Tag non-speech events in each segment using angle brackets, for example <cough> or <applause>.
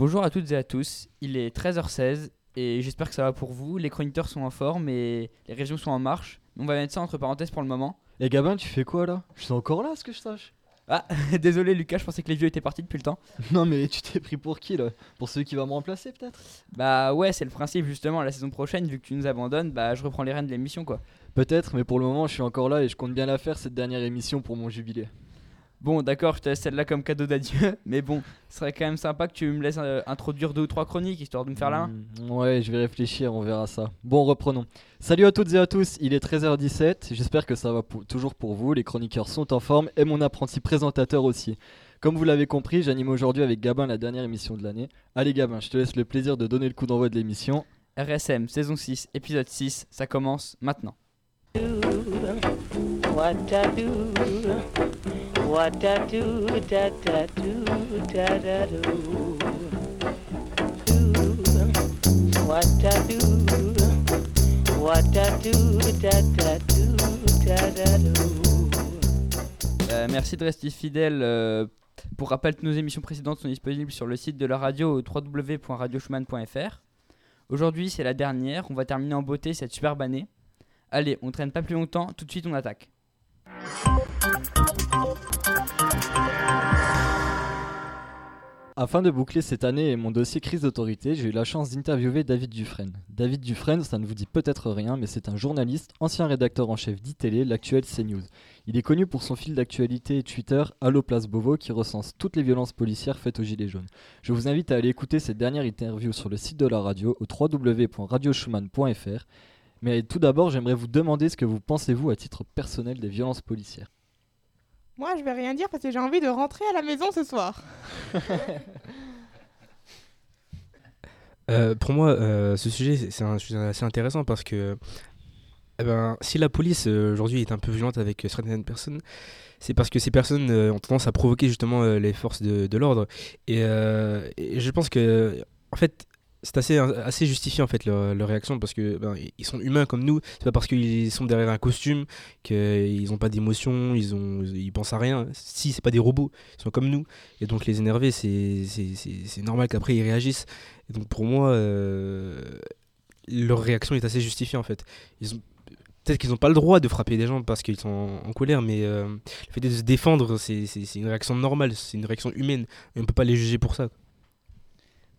Bonjour à toutes et à tous, il est 13h16 et j'espère que ça va pour vous. Les chroniqueurs sont en forme et les régions sont en marche. On va mettre ça entre parenthèses pour le moment. Et Gabin, tu fais quoi là? Je suis encore là, ce que je sache Ah, <laughs> désolé Lucas, je pensais que les vieux étaient partis depuis le temps. <laughs> Non, mais tu t'es pris pour qui là? Pour celui qui va me remplacer peut-être? Bah ouais, c'est le principe justement, la saison prochaine, vu que tu nous abandonnes, bah je reprends les rênes de l'émission quoi. Peut-être, mais pour le moment, je suis encore là et je compte bien la faire cette dernière émission pour mon jubilé. Bon, d'accord, je te laisse celle-là comme cadeau d'adieu, <laughs> mais bon, ce serait quand même sympa que tu me laisses euh, introduire deux ou trois chroniques histoire de me faire la main. Mm, ouais, je vais réfléchir, on verra ça. Bon, reprenons. Salut à toutes et à tous, il est 13h17. J'espère que ça va pour- toujours pour vous. Les chroniqueurs sont en forme et mon apprenti présentateur aussi. Comme vous l'avez compris, j'anime aujourd'hui avec Gabin la dernière émission de l'année. Allez, Gabin, je te laisse le plaisir de donner le coup d'envoi de l'émission. RSM, saison 6, épisode 6, ça commence maintenant. Euh, merci de rester fidèle. euh, pour rappel, nos émissions précédentes sont disponibles sur le site de la radio au www.radioschumann.fr. Aujourd'hui, c'est la dernière. On va terminer en beauté cette superbe année. Allez, on traîne pas plus longtemps. Tout de suite, on attaque. Afin de boucler cette année et mon dossier crise d'autorité, j'ai eu la chance d'interviewer David Dufresne. David Dufresne, ça ne vous dit peut-être rien, mais c'est un journaliste, ancien rédacteur en chef d'ITélé, l'actuel CNews. Il est connu pour son fil d'actualité Twitter Allo Place Beauvau qui recense toutes les violences policières faites aux Gilets jaunes. Je vous invite à aller écouter cette dernière interview sur le site de la radio au www.radioschumann.fr. Mais tout d'abord, j'aimerais vous demander ce que vous pensez-vous à titre personnel des violences policières. Moi, je vais rien dire parce que j'ai envie de rentrer à la maison ce soir. <laughs> Euh, pour moi, euh, ce sujet, c'est- un sujet assez intéressant parce que eh ben, si la police euh, aujourd'hui est un peu violente avec euh, certaines personnes, c'est parce que ces personnes euh, ont tendance à provoquer justement euh, les forces de, de l'ordre. Et, euh, et je pense que, en fait, c'est assez, assez justifié en fait leur, réaction parce que ben, ils sont humains comme nous. C'est pas parce qu'ils sont derrière un costume qu'ils n'ont pas d'émotion, ils ils pensent à rien. Si c'est pas des robots, ils sont comme nous. Et donc les énerver, c'est normal qu'après ils réagissent. Donc pour moi, euh, leur réaction est assez justifiée en fait. Peut-être qu'ils n'ont pas le droit de frapper des gens parce qu'ils sont en, colère, mais euh, le fait de se défendre, c'est une réaction normale, c'est une réaction humaine. Et on peut pas les juger pour ça.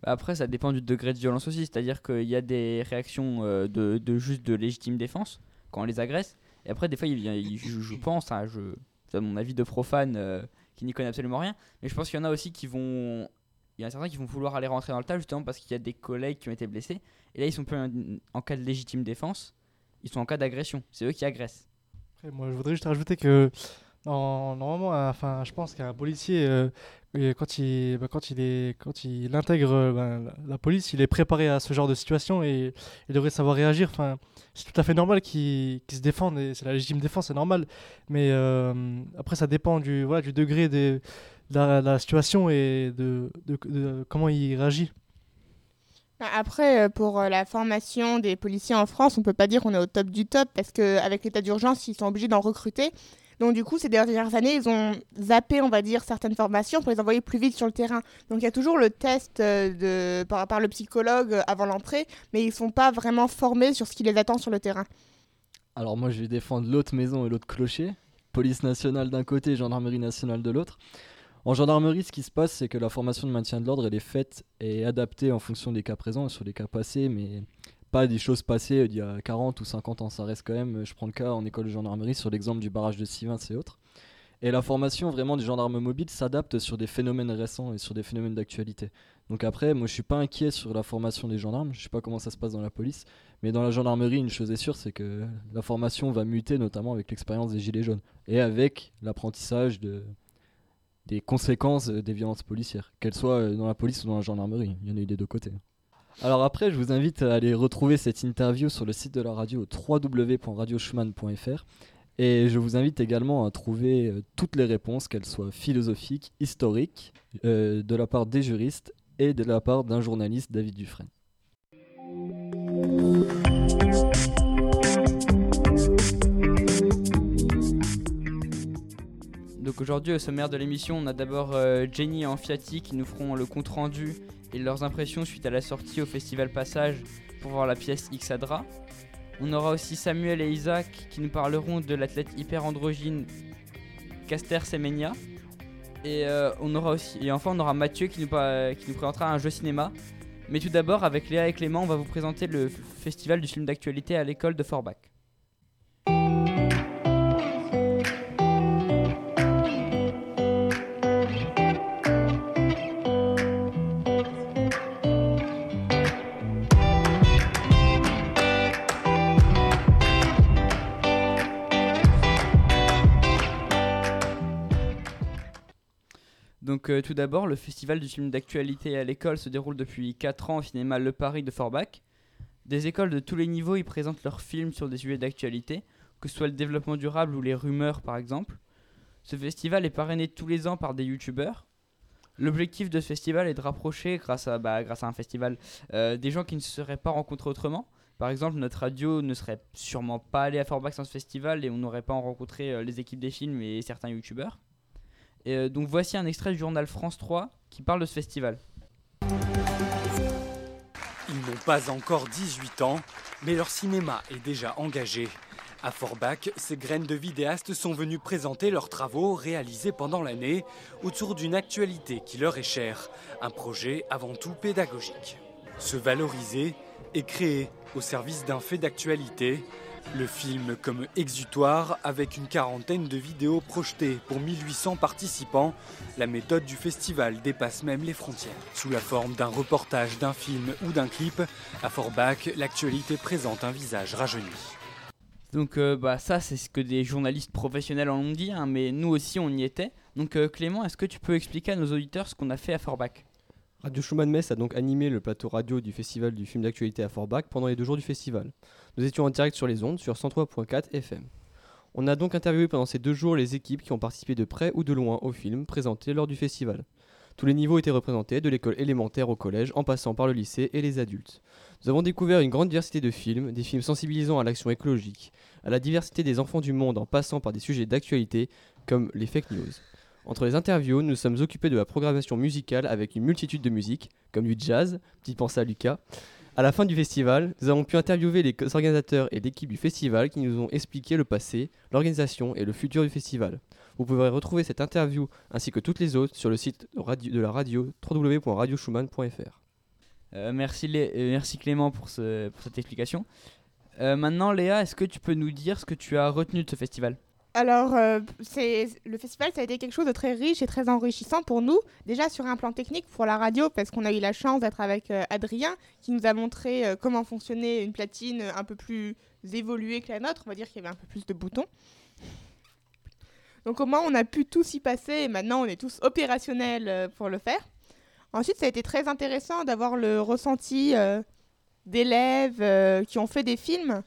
Bah, Après, ça dépend du degré de violence aussi. C'est-à-dire qu'il y a des réactions euh, de, juste de légitime défense quand on les agresse. Et après, des fois, il il- je, je pense, hein, je, c'est mon avis de profane euh, qui n'y connaît absolument rien, mais je pense qu'il y en a aussi qui vont. Il y en a certains qui vont vouloir aller rentrer dans le tas justement parce qu'il y a des collègues qui ont été blessés. Et là, ils sont plus en cas de légitime défense, ils sont en cas d'agression. C'est eux qui agressent. Après, moi, je voudrais juste rajouter que en- normalement, euh, enfin, je pense qu'un policier, euh, et quand il, bah, quand il intègre euh, ben, la, police, il est préparé à ce genre de situation et il devrait savoir réagir. C'est tout à fait normal qu'il se défende c'est la légitime défense, c'est normal. Mais après, ça dépend du, degré de la, situation et de, de- comment il réagit. Après, pour la formation des policiers en France, on peut pas dire qu'on est au top du top parce qu'avec l'état d'urgence, ils sont obligés d'en recruter. Donc du coup, ces dernières années, ils ont zappé, on va dire, certaines formations pour les envoyer plus vite sur le terrain. Donc il y a toujours le test euh, de, par, le psychologue euh, avant l'entrée, mais ils sont pas vraiment formés sur ce qui les attend sur le terrain. Alors moi je vais défendre l'autre maison et l'autre clocher, police nationale d'un côté, gendarmerie nationale de l'autre. En gendarmerie, ce qui se passe, c'est que la formation de maintien de l'ordre, elle est faite et adaptée en fonction des cas présents et sur les cas passés, mais pas des choses passées d'il y a 40 ou 50 ans. Ça reste quand même, je prends le cas en école de gendarmerie sur l'exemple du barrage de Sivins et autres. Et la formation vraiment des gendarmes mobiles s'adapte sur des phénomènes récents et sur des phénomènes d'actualité. Donc après, moi je suis pas inquiet sur la formation des gendarmes, je sais pas comment ça se passe dans la police, mais dans la gendarmerie, une chose est sûre, c'est que la formation va muter notamment avec l'expérience des Gilets jaunes et avec l'apprentissage de, des conséquences euh, des violences policières, qu'elles soient euh, dans la police ou dans la gendarmerie. Il y en a eu des deux côtés. Alors après, je vous invite à aller retrouver cette interview sur le site de la radio www.radioschumann.fr et je vous invite également à trouver euh, toutes les réponses, qu'elles soient philosophiques, historiques, euh, de la part des juristes et de la part d'un journaliste, David Dufresne. Donc aujourd'hui au sommaire de l'émission, on a d'abord euh, Jenny et Amfiati qui nous feront le compte rendu et leurs impressions suite à la sortie au festival Passage pour voir la pièce Xadra. On aura aussi Samuel et Isaac qui nous parleront de l'athlète hyper androgyne Caster Semenya. Et euh, on aura aussi et enfin on aura Mathieu qui nous, qui nous présentera un jeu cinéma. Mais tout d'abord avec Léa et Clément, on va vous présenter le festival du film d'actualité à l'école de Forbach. Donc euh, tout d'abord, le festival du film d'actualité à l'école se déroule depuis 4 ans au cinéma Le Paris de Forbach. Des écoles de tous les niveaux y présentent leurs films sur des sujets d'actualité, que ce soit le développement durable ou les rumeurs par exemple. Ce festival est parrainé tous les ans par des youtubeurs. L'objectif de ce festival est de rapprocher, grâce à, bah, un festival, euh, des gens qui ne se seraient pas rencontrés autrement. Par exemple, notre radio ne serait sûrement pas allée à Forbach sans ce festival et on n'aurait pas rencontré euh, les équipes des films et certains youtubeurs. Et, euh, donc voici un extrait du journal France 3 qui parle de ce festival. Ils n'ont pas encore 18 ans, mais leur cinéma est déjà engagé. À Forbach, ces graines de vidéastes sont venues présenter leurs travaux réalisés pendant l'année autour d'une actualité qui leur est chère, un projet avant tout pédagogique. Se valoriser et créer au service d'un fait d'actualité, le film comme exutoire avec une quarantaine de vidéos projetées pour 1800 participants, la méthode du festival dépasse même les frontières. Sous la forme d'un reportage, d'un film ou d'un clip, à Forbach, l'actualité présente un visage rajeuni. Donc euh, bah ça c'est ce que des journalistes professionnels en ont dit, hein, mais nous aussi on y était. Donc euh, Clément, est-ce que tu peux expliquer à nos auditeurs ce qu'on a fait à Forbach? Radio Schumann Metz a donc animé le plateau radio du festival du film d'actualité à Forbach pendant les deux jours du festival. Nous étions en direct sur les ondes sur 103.4 FM. On a donc interviewé pendant ces deux jours les équipes qui ont participé de près ou de loin au film présenté lors du festival. Tous les niveaux étaient représentés, de l'école élémentaire au collège, en passant par le lycée et les adultes. Nous avons découvert une grande diversité de films, des films sensibilisant à l'action écologique, à la diversité des enfants du monde en passant par des sujets d'actualité comme les fake news. Entre les interviews, nous sommes occupés de la programmation musicale avec une multitude de musiques, comme du jazz, petite pensée à Lucas. À la fin du festival, nous avons pu interviewer les organisateurs et l'équipe du festival qui nous ont expliqué le passé, l'organisation et le futur du festival. Vous pourrez retrouver cette interview ainsi que toutes les autres sur le site de la radio www.radioschumann.fr. Euh, merci, euh, merci Clément pour cette explication. Euh, maintenant Léa, est-ce que tu peux nous dire ce que tu as retenu de ce festival? Alors, euh, le festival, ça a été quelque chose de très riche et très enrichissant pour nous. Déjà sur un plan technique pour la radio, parce qu'on a eu la chance d'être avec euh, Adrien, qui nous a montré euh, comment fonctionnait une platine un peu plus évoluée que la nôtre. On va dire qu'il y avait un peu plus de boutons. Donc au moins, on a pu tous y passer et maintenant, on est tous opérationnels pour le faire. Ensuite, ça a été très intéressant d'avoir le ressenti d'élèves qui ont fait des films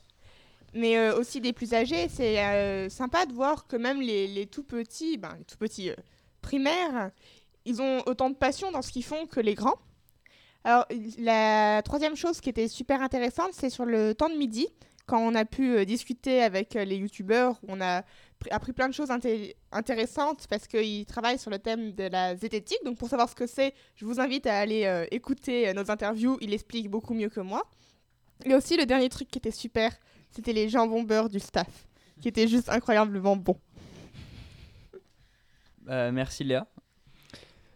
mais euh, aussi des plus âgés. C'est euh, sympa de voir que même les, les tout petits, ben, les tout petits euh, primaires, ils ont autant de passion dans ce qu'ils font que les grands. Alors, la troisième chose qui était super intéressante, c'est sur le temps de midi, quand on a pu discuter avec les youtubeurs, on a pr- appris plein de choses inté- intéressantes parce qu'ils travaillent sur le thème de la zététique. Donc, pour savoir ce que c'est, je vous invite à aller écouter nos interviews. Il explique beaucoup mieux que moi. Et aussi, le dernier truc qui était super, c'était les jambons beurre du staff, qui étaient juste incroyablement bons. Euh, Merci Léa.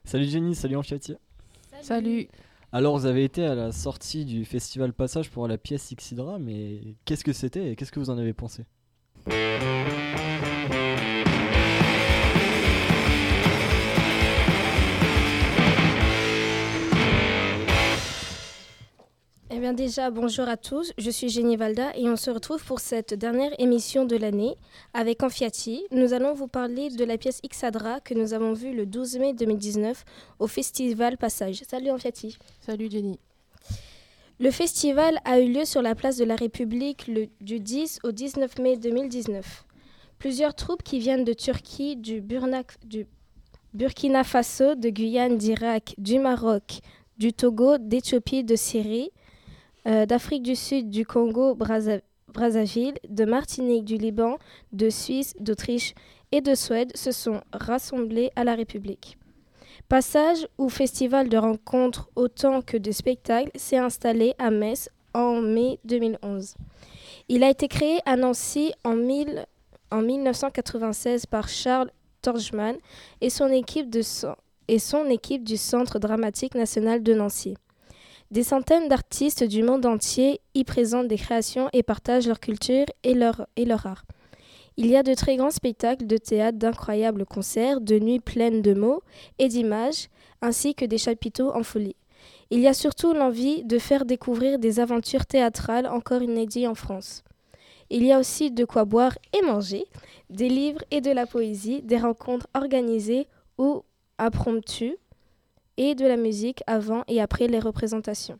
Salut Jenny, salut Amfiati. Salut. Alors vous avez été à la sortie du festival Passage pour la pièce Xydra, mais qu'est-ce que c'était et qu'est-ce que vous en avez pensé? Bien déjà, bonjour à tous, je suis Jenny Valda et on se retrouve pour cette dernière émission de l'année avec Amfiati. Nous allons vous parler de la pièce Xadra que nous avons vue le 12 mai 2019 au festival Passage. Salut Amfiati. Salut Jenny. Le festival a eu lieu sur la place de la République le- du 10 au 19 mai 2019. Plusieurs troupes qui viennent de Turquie, du, Burna- du Burkina Faso, de Guyane, d'Irak, du Maroc, du Togo, d'Éthiopie, de Syrie, euh, d'Afrique du Sud, du Congo, Brazza- Brazzaville, de Martinique, du Liban, de Suisse, d'Autriche et de Suède se sont rassemblés à la République. Passage ou festival de rencontres autant que de spectacles s'est installé à Metz en mai 2011. Il a été créé à Nancy en, 1000 en 1996 par Charles son- et son équipe du Centre dramatique national de Nancy. Des centaines d'artistes du monde entier y présentent des créations et partagent leur culture et leur, art. Il y a de très grands spectacles de théâtre, d'incroyables concerts, de nuits pleines de mots et d'images, ainsi que des chapiteaux en folie. Il y a surtout l'envie de faire découvrir des aventures théâtrales encore inédites en France. Il y a aussi de quoi boire et manger, des livres et de la poésie, des rencontres organisées ou impromptues, et de la musique avant et après les représentations.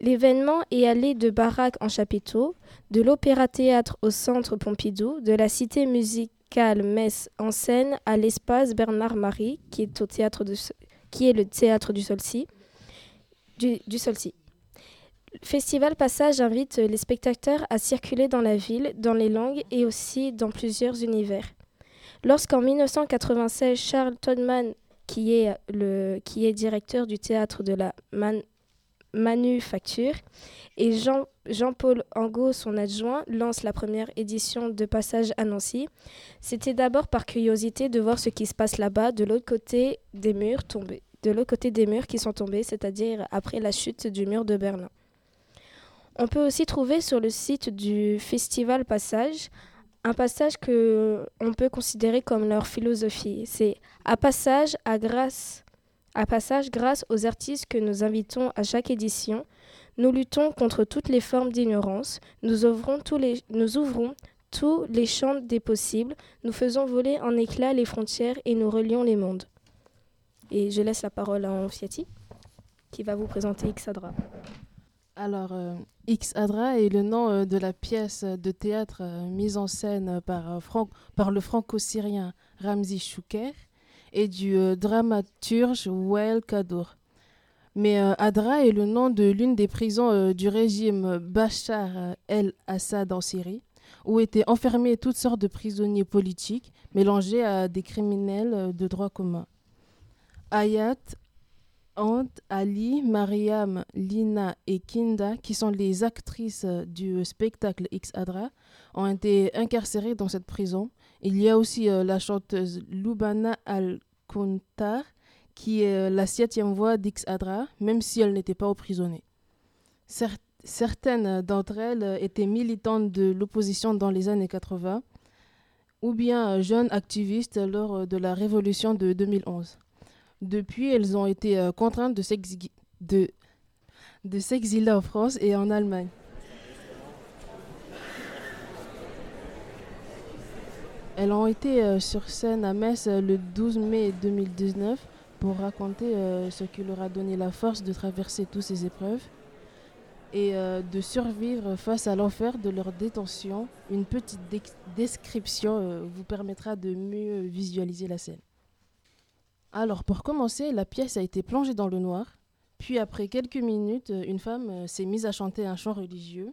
L'événement est allé de baraque en chapiteau, de l'opéra-théâtre au centre Pompidou, de la cité musicale Metz en scène à l'espace Bernard-Marie, qui est, le théâtre du Solcy. Du, Festival Passage invite les spectateurs à circuler dans la ville, dans les langues et aussi dans plusieurs univers. Lorsqu'en 1996, Charles Todman, qui est, le, qui est directeur du théâtre de la Man- Manufacture, et Jean, Jean-Paul Angot, son adjoint, lance la première édition de Passage à Nancy, c'était d'abord par curiosité de voir ce qui se passe là-bas, de l'autre côté des murs tombés, de l'autre côté des murs qui sont tombés, c'est-à-dire après la chute du mur de Berlin. On peut aussi trouver sur le site du Festival Passage un passage que on peut considérer comme leur philosophie. C'est à passage, à grâce, à passage grâce aux artistes que nous invitons à chaque édition. Nous luttons contre toutes les formes d'ignorance. Nous ouvrons tous les, champs des possibles. Nous faisons voler en éclats les frontières et nous relions les mondes. Et je laisse la parole à Anfiati, qui va vous présenter Xadra. Alors, euh, X Adra est le nom euh, de la pièce de théâtre euh, mise en scène par, le franco-syrien Ramzi Chouker et du dramaturge Wael Kadour. Mais Adra est le nom de l'une des prisons du régime Bachar el-Assad en Syrie, où étaient enfermés toutes sortes de prisonniers politiques mélangés à des criminels de droit commun. Ayat, Ant, Ali, Mariam, Lina et Kinda, qui sont les actrices du spectacle X Adra, ont été incarcérées dans cette prison. Il y a aussi euh, la chanteuse Lubana Al-Kuntar, qui est euh, la septième voix d'X Adra, même si elle n'était pas emprisonnée. Cer- certaines d'entre elles étaient militantes de l'opposition dans les années 80, ou bien jeunes activistes lors de la révolution de 2011. Depuis, elles ont été euh, contraintes de s'exi- de, de s'exiler en France et en Allemagne. Elles ont été euh, sur scène à Metz euh, le 12 mai 2019 pour raconter ce qui leur a donné la force de traverser toutes ces épreuves et de survivre face à l'enfer de leur détention. Une petite description vous permettra de mieux visualiser la scène. Alors, pour commencer, la pièce a été plongée dans le noir. Puis, après quelques minutes, euh, une femme euh, s'est mise à chanter un chant religieux.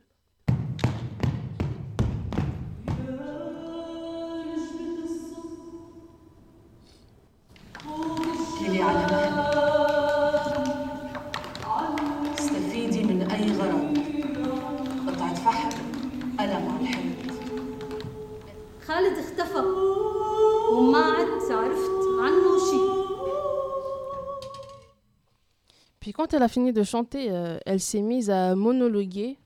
Quand elle a fini de chanter, euh, elle s'est mise à monologuer.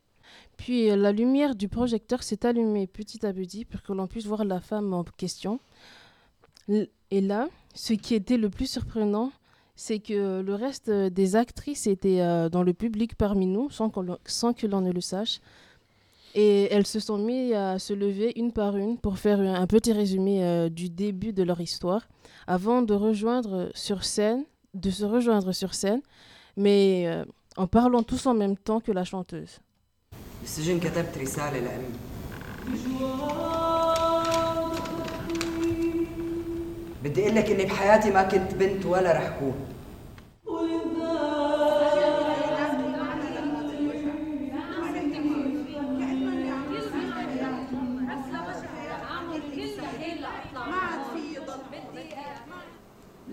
Puis, euh, la lumière du projecteur s'est allumée petit à petit pour que l'on puisse voir la femme en question. Et là, ce qui était le plus surprenant, c'est que le reste euh, des actrices étaient dans le public parmi nous, sans, que l'on ne le sache. Et elles se sont mises à se lever une par une pour faire un, petit résumé du début de leur histoire, avant de se rejoindre sur scène, mais euh, en parlant tous en même temps que la chanteuse. بالسجن كتبت رسالة لأمي. بدي أقول لك إني بحياتي ما كنت بنت ولا رح كون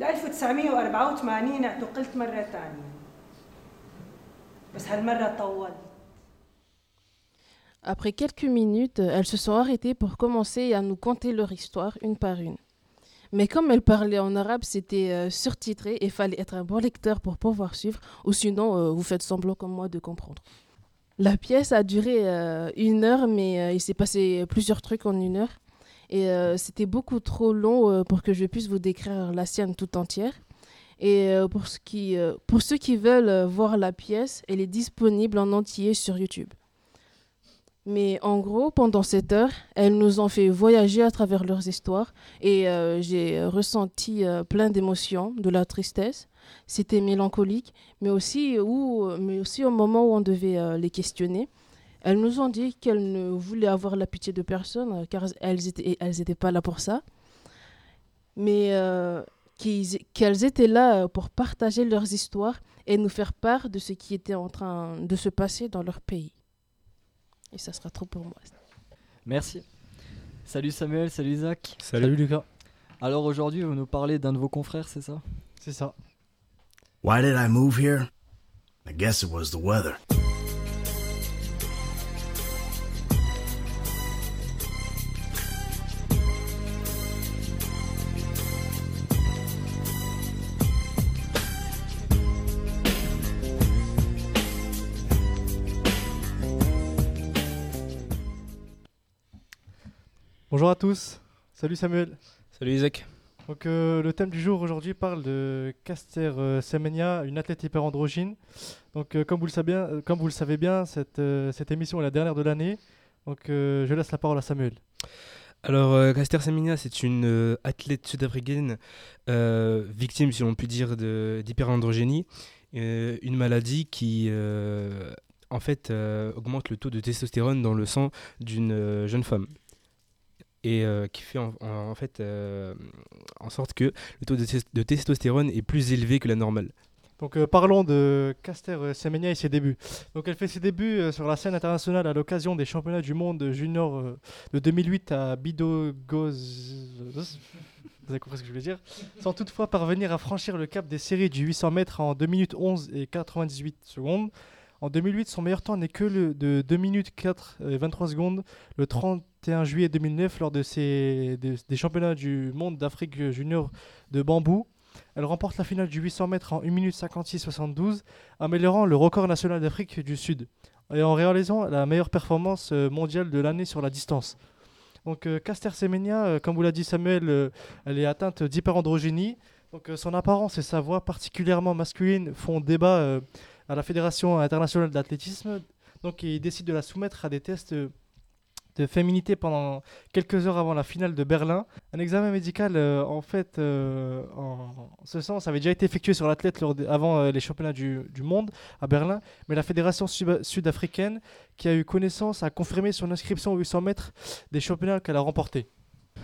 1984 اعتقلت مرة طولت Après quelques minutes, elles se sont arrêtées pour commencer à nous conter leur histoire une par une. Mais comme elles parlaient en arabe, c'était euh, surtitré et fallait être un bon lecteur pour pouvoir suivre, ou sinon euh, vous faites semblant comme moi de comprendre. La pièce a duré euh, une heure, mais il s'est passé plusieurs trucs en une heure. Et c'était beaucoup trop long pour que je puisse vous décrire la sienne tout entière. Et euh, pour, ce qui, euh, pour ceux qui veulent euh, voir la pièce, elle est disponible en entier sur YouTube. Mais en gros, pendant cette heure, elles nous ont fait voyager à travers leurs histoires et j'ai ressenti plein d'émotions, de la tristesse. C'était mélancolique, mais aussi, où, mais aussi au moment où on devait les questionner. Elles nous ont dit qu'elles ne voulaient avoir la pitié de personne car elles n'étaient elles étaient pas là pour ça. Mais qu'elles étaient là euh, pour partager leurs histoires et nous faire part de ce qui était en train de se passer dans leur pays. Et ça sera trop pour moi. Merci. Salut Samuel, salut Isaac. Salut. Lucas. Alors aujourd'hui, vous nous parlez d'un de vos confrères, c'est ça? C'est ça. Why did I move here? I guess it was the weather. Bonjour à tous. Salut Samuel. Salut Isaac. Donc euh, le thème du jour aujourd'hui parle de Caster euh, Semenya, une athlète hyperandrogyne. Donc euh, comme, vous le savez bien, euh, comme vous le savez bien, cette, cette émission est la dernière de l'année. Donc je laisse la parole à Samuel. Alors, Caster Semenya, c'est une athlète sud-africaine victime, si l'on peut dire, d'hyperandrogénie, une maladie qui, en fait, euh, augmente le taux de testostérone dans le sang d'une euh, jeune femme. Et euh, qui fait en, fait euh, en sorte que le taux de, tes- de testostérone est plus élevé que la normale. Donc euh, parlons de Caster Semenya et ses débuts. Donc elle fait ses débuts sur la scène internationale à l'occasion des championnats du monde junior de 2008 à Bidogos. <laughs> Vous avez compris ce que je voulais dire Sans toutefois parvenir à franchir le cap des séries du 800 mètres en 2 minutes 11 et 98 secondes. En 2008, son meilleur temps n'est que de 2 minutes 4 et 23 secondes le 31 juillet 2009 lors de ces, des- championnats du monde d'Afrique junior de bambou. Elle remporte la finale du 800 mètres en 1 minute 56 72, améliorant le record national d'Afrique du Sud et en réalisant la meilleure performance euh, mondiale de l'année sur la distance. Donc euh, Caster Semenya, euh, comme vous l'a dit Samuel, euh, elle est atteinte d'hyperandrogénie. Donc son apparence et sa voix particulièrement masculine font débat à la Fédération internationale d'athlétisme. Donc il décide de la soumettre à des tests de féminité pendant quelques heures avant la finale de Berlin. Un examen médical, euh, en fait, euh, en ce sens, avait déjà été effectué sur l'athlète avant euh, les championnats du, monde à Berlin, mais la fédération sud- sud-africaine, qui a eu connaissance, a confirmé son inscription aux 800 mètres des championnats qu'elle a remportés.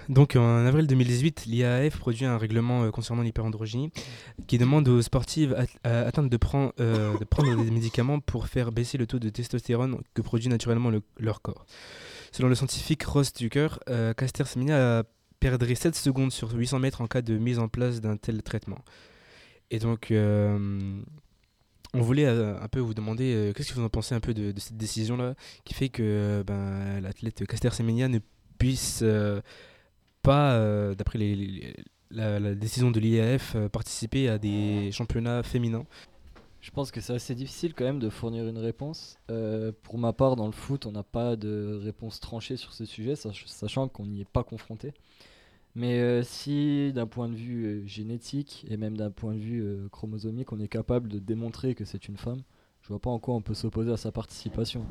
Donc en avril 2018, l'IAAF produit un règlement concernant l'hyperandrogénie qui demande aux sportives at- atteintes de, prendre de prendre des médicaments pour faire baisser le taux de testostérone que produit naturellement le- leur corps. Selon le scientifique Ross Tucker, euh, Caster Semenya perdrait 7 secondes sur 800 mètres en cas de mise en place d'un tel traitement. Et donc, euh, on voulait euh, un peu vous demander qu'est-ce que vous en pensez un peu de, cette décision-là qui fait que ben, l'athlète Caster Semenya ne puisse pas, d'après la, décision de l'IAF, participer à des championnats féminins. Je pense que c'est assez difficile quand même de fournir une réponse. Euh, pour ma part, dans le foot, on n'a pas de réponse tranchée sur ce sujet, sach- sachant qu'on n'y est pas confronté. Mais euh, si d'un point de vue euh, génétique et même d'un point de vue chromosomique, on est capable de démontrer que c'est une femme, je vois pas en quoi on peut s'opposer à sa participation.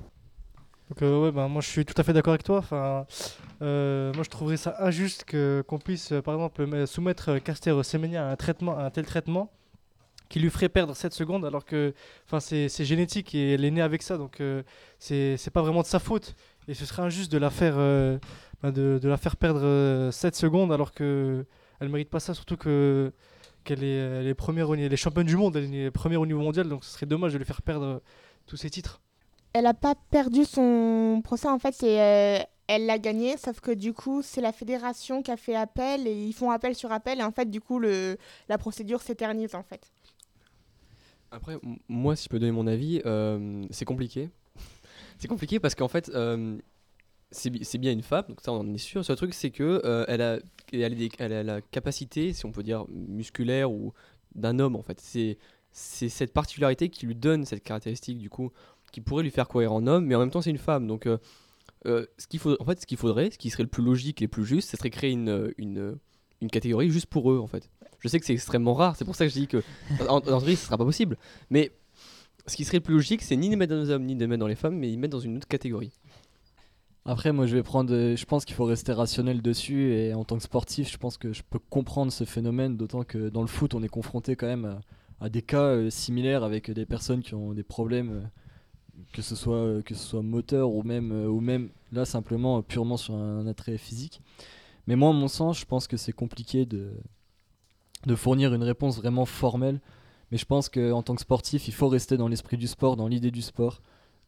Donc ouais, ben, moi je suis tout à fait d'accord avec toi. Enfin, moi je trouverais ça injuste qu'on puisse, par exemple, me- soumettre Caster Semenya à un traitement, à un tel traitement qui lui ferait perdre 7 secondes, alors que, c'est génétique et elle est née avec ça, donc euh, c'est pas vraiment de sa faute. Et ce serait injuste de la faire, euh, ben, de, la faire perdre euh, 7 secondes, alors que elle mérite pas ça, surtout que qu'elle est, est première, elle est championne du monde, elle est première au niveau mondial, donc ce serait dommage de lui faire perdre euh, tous ses titres. Elle a pas perdu son procès en fait, euh, elle l'a gagné, sauf que du coup, c'est la fédération qui a fait appel et ils font appel sur appel et en fait, du coup, la procédure s'éternise en fait. Après, moi, si je peux donner mon avis, euh, c'est compliqué. <laughs> c'est compliqué parce qu'en fait, euh, c'est bi- c'est bien une femme, donc ça, on en est sûr. Ce truc, c'est que euh, elle, a, elle, a la capacité, si on peut dire, musculaire ou d'un homme, en fait. C'est cette particularité qui lui donne cette caractéristique, du coup, qui pourrait lui faire courir en homme, mais en même temps, c'est une femme. Donc, euh, ce qu'il faut, en fait, ce qu'il faudrait, ce qui serait le plus logique et le plus juste, ce serait créer une, une, une catégorie juste pour eux, en fait. Je sais que c'est extrêmement rare, c'est pour ça que je dis que en, en ce sera pas possible. Mais ce qui serait le plus logique, c'est ni les mettre dans les hommes ni les mettre dans les femmes, mais les mettre dans une autre catégorie. Après, moi, je vais prendre. euh, Je pense qu'il faut rester rationnel dessus. Et en tant que sportif, je pense que je peux comprendre ce phénomène. D'autant que dans le foot, on est confronté quand même à, des cas euh, similaires avec des personnes qui ont des problèmes, euh, que ce soit que ce soit moteur ou même ou même là simplement purement sur un attrait physique. Mais moi, à mon sens, je pense que c'est compliqué de de fournir une réponse vraiment formelle. Mais je pense qu'en tant que sportif, il faut rester dans l'esprit du sport, dans l'idée du sport.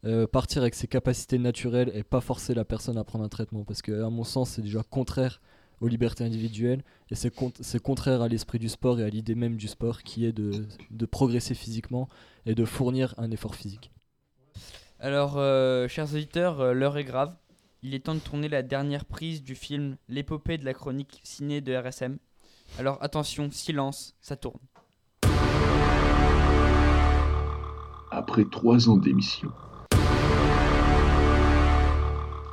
Euh, partir avec ses capacités naturelles et pas forcer la personne à prendre un traitement parce que à mon sens c'est déjà contraire aux libertés individuelles et c'est con- c'est contraire à l'esprit du sport et à l'idée même du sport qui est de, de progresser physiquement et de fournir un effort physique. Alors, euh, chers auditeurs, euh, l'heure est grave. Il est temps de tourner la dernière prise du film L'épopée de la chronique ciné de RSM. Alors attention, silence, ça tourne. Après trois ans d'émission,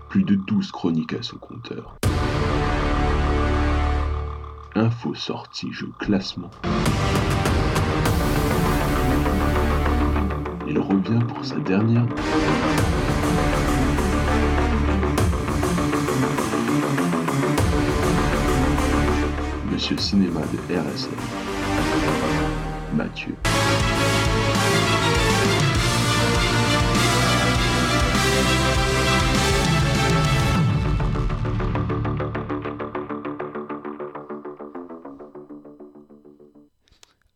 plus de 12 chroniques à son compteur. Info sortie, jeu classement. Il revient pour sa dernière. Monsieur Cinéma de RSM. Mathieu.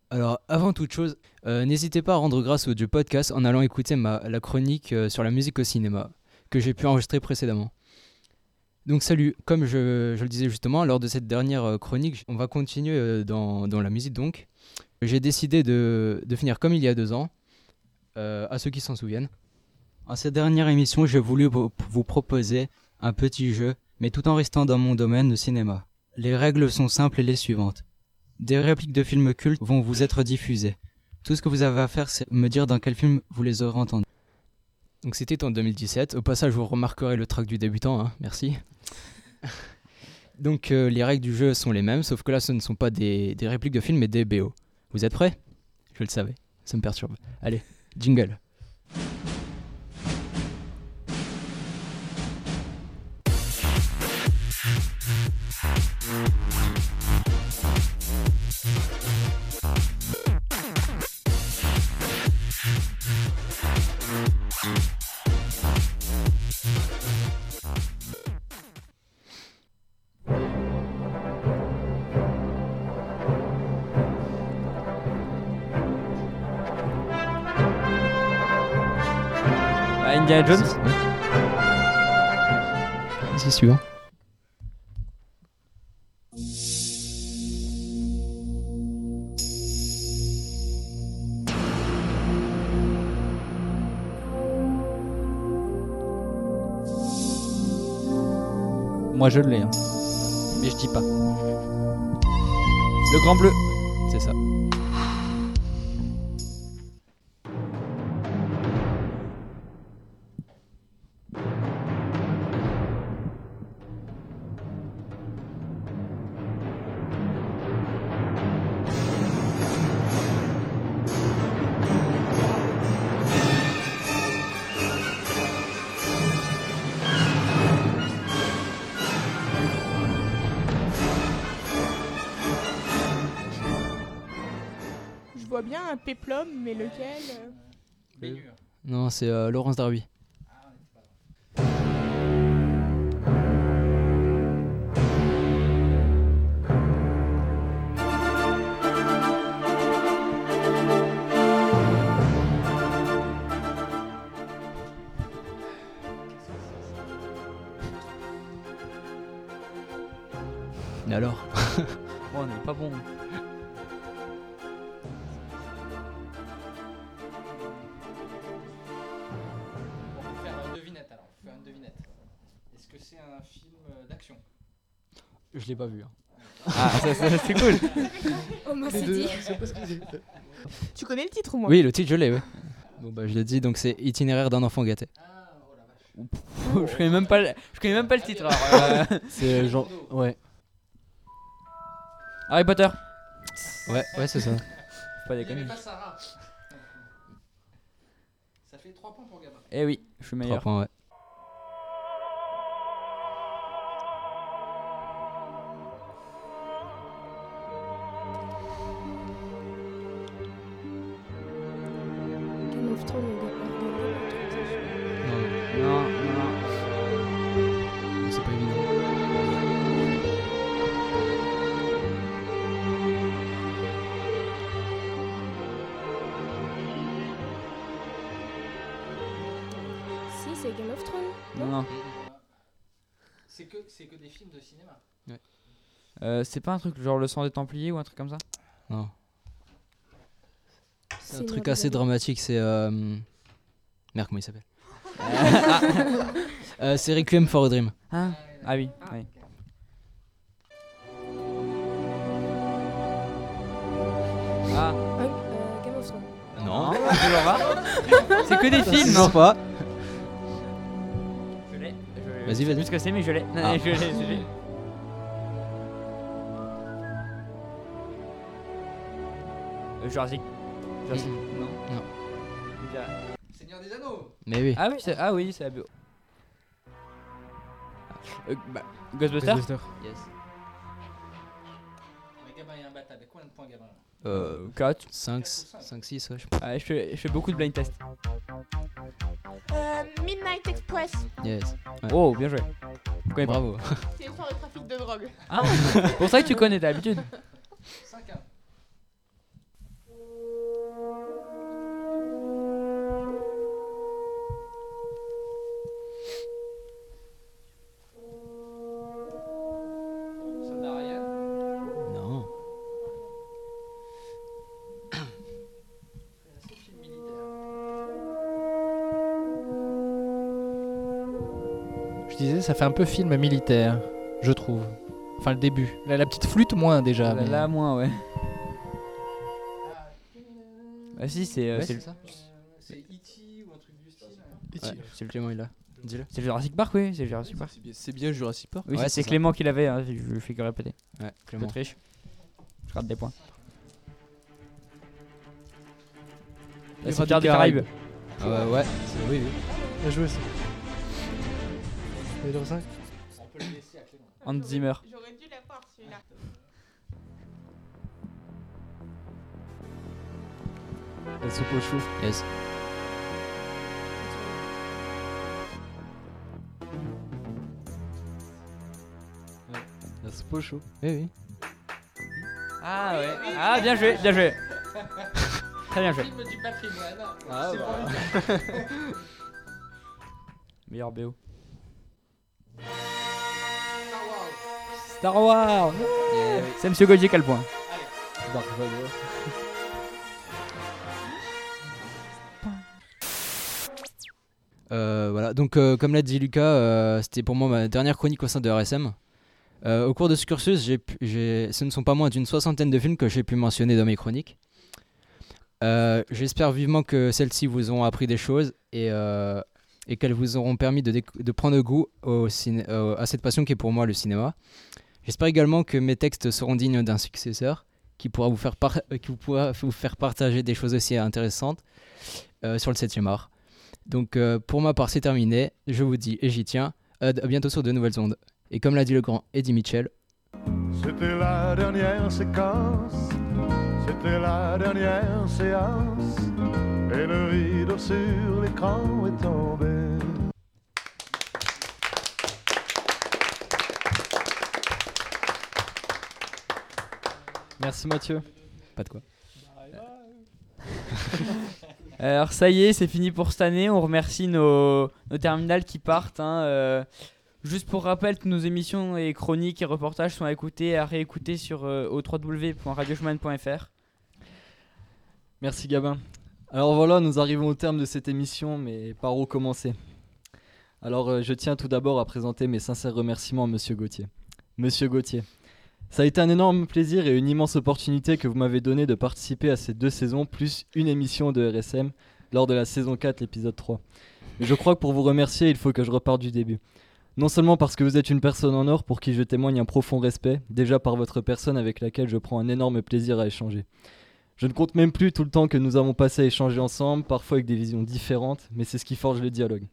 Alors, avant toute chose, euh, n'hésitez pas à rendre grâce au du podcast en allant écouter ma, la chronique euh, sur la musique au cinéma que j'ai pu enregistrer précédemment. Donc, salut, comme je, le disais justement, lors de cette dernière euh, chronique, on va continuer euh, dans, la musique donc. J'ai décidé de, finir comme il y a deux ans, euh, à ceux qui s'en souviennent. En cette dernière émission, j'ai voulu vous proposer un petit jeu, mais tout en restant dans mon domaine de cinéma. Les règles sont simples et les suivantes. Des répliques de films cultes vont vous être diffusées. Tout ce que vous avez à faire, c'est me dire dans quel film vous les aurez entendus. Donc c'était en 2017. Au passage, vous remarquerez le track du débutant, hein, merci. Donc euh, les règles du jeu sont les mêmes, sauf que là ce ne sont pas des, des répliques de films mais des BO. Vous êtes prêts? Je le savais, ça me perturbe. Allez, jingle. Jones C'est suivant. Moi je l'ai, hein. mais je dis pas. Le grand bleu. C'est ça. Péplum, mais lequel euh, Non, c'est euh, Laurence Darby. Que c'est un film euh, d'action Je l'ai pas vu. hein. Ah, ça, ça, c'est cool. <laughs> Oh, dit. j'ai- Tu connais le titre ou moi Oui, le titre, je l'ai, ouais. Bon, bah, je l'ai dit, donc c'est Itinéraire d'un enfant gâté. <laughs> je connais même pas le, je connais même pas le titre. alors, euh, C'est genre. Ouais. Harry Potter. Ouais, ouais, c'est ça. Faut pas déconner. pas Sarah. Ça fait 3 points pour Gabin. Eh oui, je suis meilleur. 3 points, ouais. Of Thrones, on doit pas regarder un truc comme ça. Non, non. C'est pas évident. Si, c'est Game of Thrones. Non, non. C'est que, c'est que des films de cinéma. Euh, c'est pas un truc genre le sang des Templiers ou un truc comme ça? Non. C'est un truc assez dramatique, c'est. Euh... Merde, comment il s'appelle? <laughs> Euh, C'est Requiem for a Dream. Ah, ah oui, oui. Ah, Euh, Game of Thrones. Non. pas. <laughs> C'est que des films. Non, pas. Je l'ai. je- Vas-y, je sais vas-y. plus ce que c'est, mais je l'ai. Ah. <laughs> je l'ai, je l'ai. Euh, Jurassic. Non. Non. Seigneur des Anneaux. Mais oui. Ah oui, c'est ah oui, c'est la bio. Euh, bah, Ghostbusters. Ghostbusters. Yes. Mais Gabin est imbattable. Combien de points Gabin là Euh, 4. 5, 5, 6, ouais, je Ah, je, fais, je fais beaucoup de blind test. Euh, Midnight Express. Yes. Ouais. Oh, bien joué. Je connais pas. Bravo. C'est une histoire de trafic de drogue. Ah, <laughs> c'est pour ça que tu connais d'habitude. 5 1. Disais, ça fait un peu film militaire, je trouve. Enfin, le début. La, la petite flûte, moins déjà. Là, mais- là, moins, ouais. Ah si, c'est euh, Ouais, c'est c'est le- ça. C'est E.T. ou un truc du style. Ouais, c'est le Clément, il a. Dis-le. c'est le Jurassic Park, oui, c'est le Jurassic Park. C'est bien, Jurassic Park. Oui, Ouais, c'est- c'est c'est ça. Clément qui l'avait, hein, je fais que répéter. Ouais, Je Clément. triche. Je rate des points. La cimetière des du Caraïbes. Ah ouais, ouais. c'est- Oui, oui. Bien joué ça. Le 5 On peut le laisser à Clément. Hans Zimmer. J'aurais dû l'avoir celui-là. La soupe au chou. Yes. La soupe au chou. Oui, oui. Ah ouais. Ah, bien joué, bien joué. <laughs> Très bien joué. Film du patrimoine. Ah, bah. <laughs> Meilleur BO. Star Wars. C'est Monsieur Gauthier qui a le point. Euh, voilà, donc euh, comme l'a dit Lucas, euh, c'était pour moi ma dernière chronique au sein de RSM. Euh, au cours de ce cursus, j'ai pu- j'ai- ce ne sont pas moins d'une soixantaine de films que j'ai pu mentionner dans mes chroniques. Euh, J'espère vivement que celles-ci vous ont appris des choses et, euh, et qu'elles vous auront permis de, prendre goût au ciné- euh, à cette passion qui est pour moi le cinéma. J'espère également que mes textes seront dignes d'un successeur qui pourra vous faire, euh, pourra vous faire partager des choses aussi intéressantes euh, sur le 7e art. Donc euh, pour ma part c'est terminé, je vous dis et j'y tiens, à bientôt sur de nouvelles ondes. Et comme l'a dit le grand Eddie Mitchell, C'était la dernière séquence, c'était la dernière séance, et le rideau sur l'écran est tombé. Merci Mathieu. pas de quoi. <laughs> Alors ça y est, c'est fini pour cette année. On remercie nos, nos terminales qui partent. hein, euh, Juste pour rappel, toutes nos émissions et chroniques et reportages sont à écouter et à réécouter sur euh, au www.radiochemin.fr. Merci Gabin. Alors voilà, nous arrivons au terme de cette émission, mais par où commencer? Alors euh, je tiens tout d'abord à présenter mes sincères remerciements à Monsieur Gauthier. Monsieur Gauthier, ça a été un énorme plaisir et une immense opportunité que vous m'avez donné de participer à ces deux saisons, plus une émission de RSM lors de la saison 4, l'épisode 3. Mais je crois que pour vous remercier, il faut que je reparte du début. Non seulement parce que vous êtes une personne en or pour qui je témoigne un profond respect, déjà par votre personne avec laquelle je prends un énorme plaisir à échanger. Je ne compte même plus tout le temps que nous avons passé à échanger ensemble, parfois avec des visions différentes, mais c'est ce qui forge le dialogue.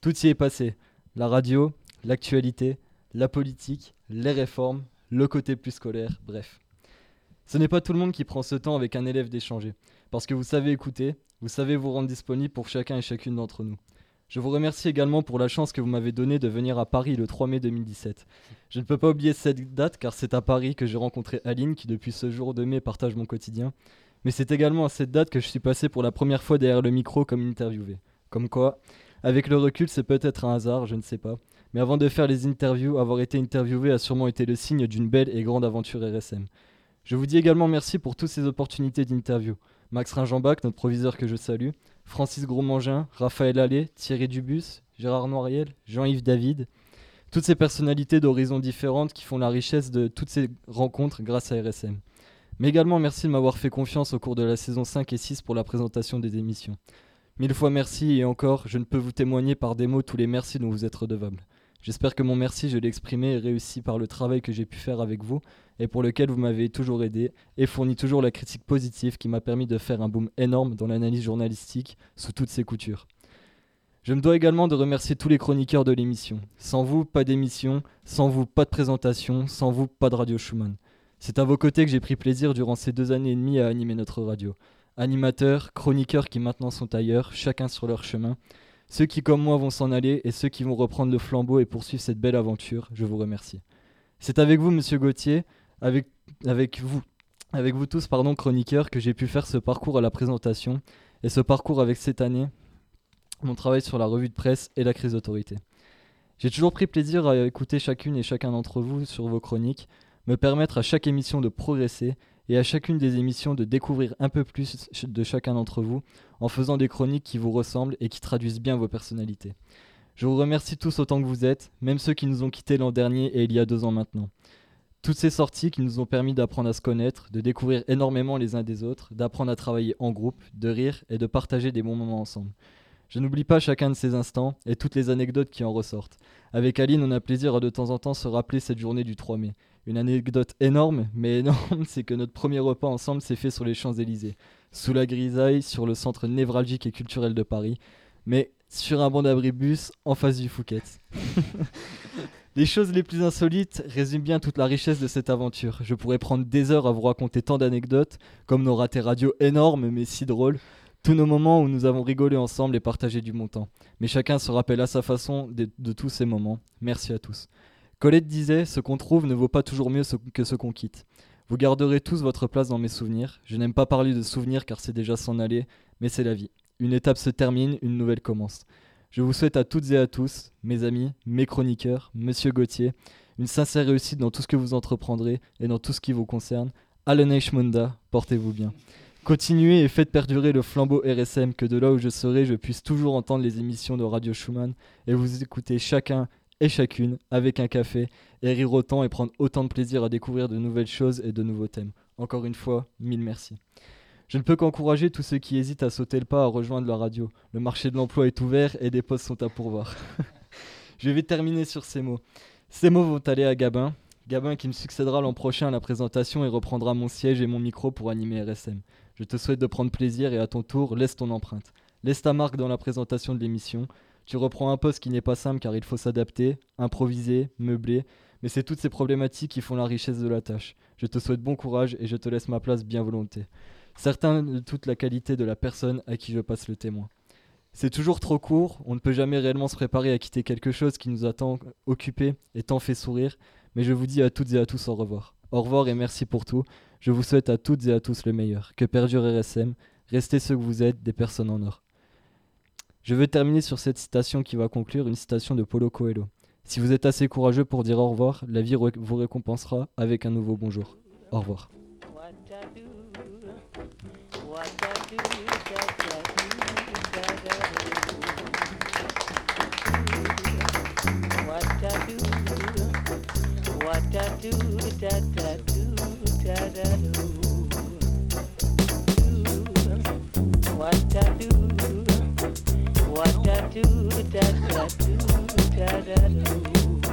Tout y est passé. La radio, l'actualité, la politique, les réformes, le côté plus scolaire, bref. Ce n'est pas tout le monde qui prend ce temps avec un élève d'échanger, parce que vous savez écouter, vous savez vous rendre disponible pour chacun et chacune d'entre nous. Je vous remercie également pour la chance que vous m'avez donnée de venir à Paris le 3 mai 2017. Je ne peux pas oublier cette date car c'est à Paris que j'ai rencontré Aline qui depuis ce jour de mai partage mon quotidien. Mais c'est également à cette date que je suis passé pour la première fois derrière le micro comme interviewé. Comme quoi, avec le recul, c'est peut-être un hasard, je ne sais pas. Mais avant de faire les interviews, avoir été interviewé a sûrement été le signe d'une belle et grande aventure RSM. Je vous dis également merci pour toutes ces opportunités d'interview. Max Ringenbach, notre proviseur que je salue, Francis Gros-Mangin, Raphaël Allais, Thierry Dubus, Gérard Noiriel, Jean-Yves David. Toutes ces personnalités d'horizons différentes qui font la richesse de toutes ces rencontres grâce à RSM. Mais également merci de m'avoir fait confiance au cours de la saison 5 et 6 pour la présentation des émissions. Mille fois merci et encore, je ne peux vous témoigner par des mots tous les merci dont vous êtes redevables. J'espère que mon merci, je l'ai exprimé et réussi par le travail que j'ai pu faire avec vous et pour lequel vous m'avez toujours aidé et fourni toujours la critique positive qui m'a permis de faire un boom énorme dans l'analyse journalistique sous toutes ses coutures. Je me dois également de remercier tous les chroniqueurs de l'émission. Sans vous, pas d'émission, sans vous, pas de présentation, sans vous, pas de Radio Schumann. C'est à vos côtés que j'ai pris plaisir durant ces deux années et demie à animer notre radio. Animateurs, chroniqueurs qui maintenant sont ailleurs, chacun sur leur chemin. Ceux qui comme moi vont s'en aller et ceux qui vont reprendre le flambeau et poursuivre cette belle aventure, je vous remercie. C'est avec vous, monsieur Gauthier, avec, avec vous, avec vous tous, pardon, chroniqueurs, que j'ai pu faire ce parcours à la présentation et ce parcours avec cette année, mon travail sur la revue de presse et la crise d'autorité. J'ai toujours pris plaisir à écouter chacune et chacun d'entre vous sur vos chroniques, me permettre à chaque émission de progresser et à chacune des émissions de découvrir un peu plus de chacun d'entre vous en faisant des chroniques qui vous ressemblent et qui traduisent bien vos personnalités. Je vous remercie tous autant que vous êtes, même ceux qui nous ont quittés l'an dernier et il y a deux ans maintenant. Toutes ces sorties qui nous ont permis d'apprendre à se connaître, de découvrir énormément les uns des autres, d'apprendre à travailler en groupe, de rire et de partager des bons moments ensemble. Je n'oublie pas chacun de ces instants et toutes les anecdotes qui en ressortent. Avec Aline, on a plaisir à de temps en temps se rappeler cette journée du 3 mai. Une anecdote énorme, mais énorme, <laughs> c'est que notre premier repas ensemble s'est fait sur les Champs-Élysées, sous la grisaille, sur le centre névralgique et culturel de Paris, mais sur un banc d'abribus en face du Fouquet. <laughs> les choses les plus insolites résument bien toute la richesse de cette aventure. Je pourrais prendre des heures à vous raconter tant d'anecdotes, comme nos ratés radio énormes mais si drôles, tous nos moments où nous avons rigolé ensemble et partagé du bon temps. Mais chacun se rappelle à sa façon de, de tous ces moments. Merci à tous. Colette disait Ce qu'on trouve ne vaut pas toujours mieux que ce qu'on quitte. Vous garderez tous votre place dans mes souvenirs. Je n'aime pas parler de souvenirs car c'est déjà s'en aller, mais c'est la vie. Une étape se termine, une nouvelle commence. Je vous souhaite à toutes et à tous, mes amis, mes chroniqueurs, monsieur Gauthier, une sincère réussite dans tout ce que vous entreprendrez et dans tout ce qui vous concerne. Allen Munda, portez-vous bien. Continuez et faites perdurer le flambeau RSM, que de là où je serai, je puisse toujours entendre les émissions de Radio Schumann et vous écouter chacun et chacune avec un café et rire autant et prendre autant de plaisir à découvrir de nouvelles choses et de nouveaux thèmes. Encore une fois, mille merci. Je ne peux qu'encourager tous ceux qui hésitent à sauter le pas à rejoindre la radio. Le marché de l'emploi est ouvert et des postes sont à pourvoir. <laughs> Je vais terminer sur ces mots. Ces mots vont aller à Gabin. Gabin qui me succédera l'an prochain à la présentation et reprendra mon siège et mon micro pour animer RSM. Je te souhaite de prendre plaisir et à ton tour, laisse ton empreinte. Laisse ta marque dans la présentation de l'émission. Tu reprends un poste qui n'est pas simple car il faut s'adapter, improviser, meubler, mais c'est toutes ces problématiques qui font la richesse de la tâche. Je te souhaite bon courage et je te laisse ma place bien volonté. Certain de toute la qualité de la personne à qui je passe le témoin. C'est toujours trop court, on ne peut jamais réellement se préparer à quitter quelque chose qui nous a tant occupé et tant fait sourire, mais je vous dis à toutes et à tous au revoir. Au revoir et merci pour tout. Je vous souhaite à toutes et à tous le meilleur. Que perdure RSM, restez ceux que vous êtes, des personnes en or. Je veux terminer sur cette citation qui va conclure, une citation de Paulo Coelho. Si vous êtes assez courageux pour dire au revoir, la vie vous récompensera avec un nouveau bonjour. Au revoir. Do, da da do, da da do.